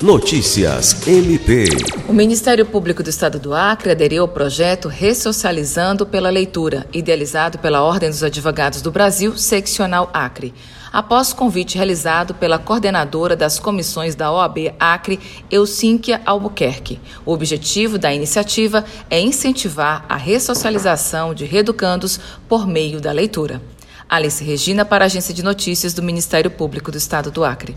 Notícias MP. O Ministério Público do Estado do Acre aderiu ao projeto Ressocializando pela Leitura, idealizado pela Ordem dos Advogados do Brasil, seccional Acre. Após convite realizado pela coordenadora das comissões da OAB Acre, Eucínquia Albuquerque. O objetivo da iniciativa é incentivar a ressocialização de reeducandos por meio da leitura. Alice Regina, para a Agência de Notícias do Ministério Público do Estado do Acre.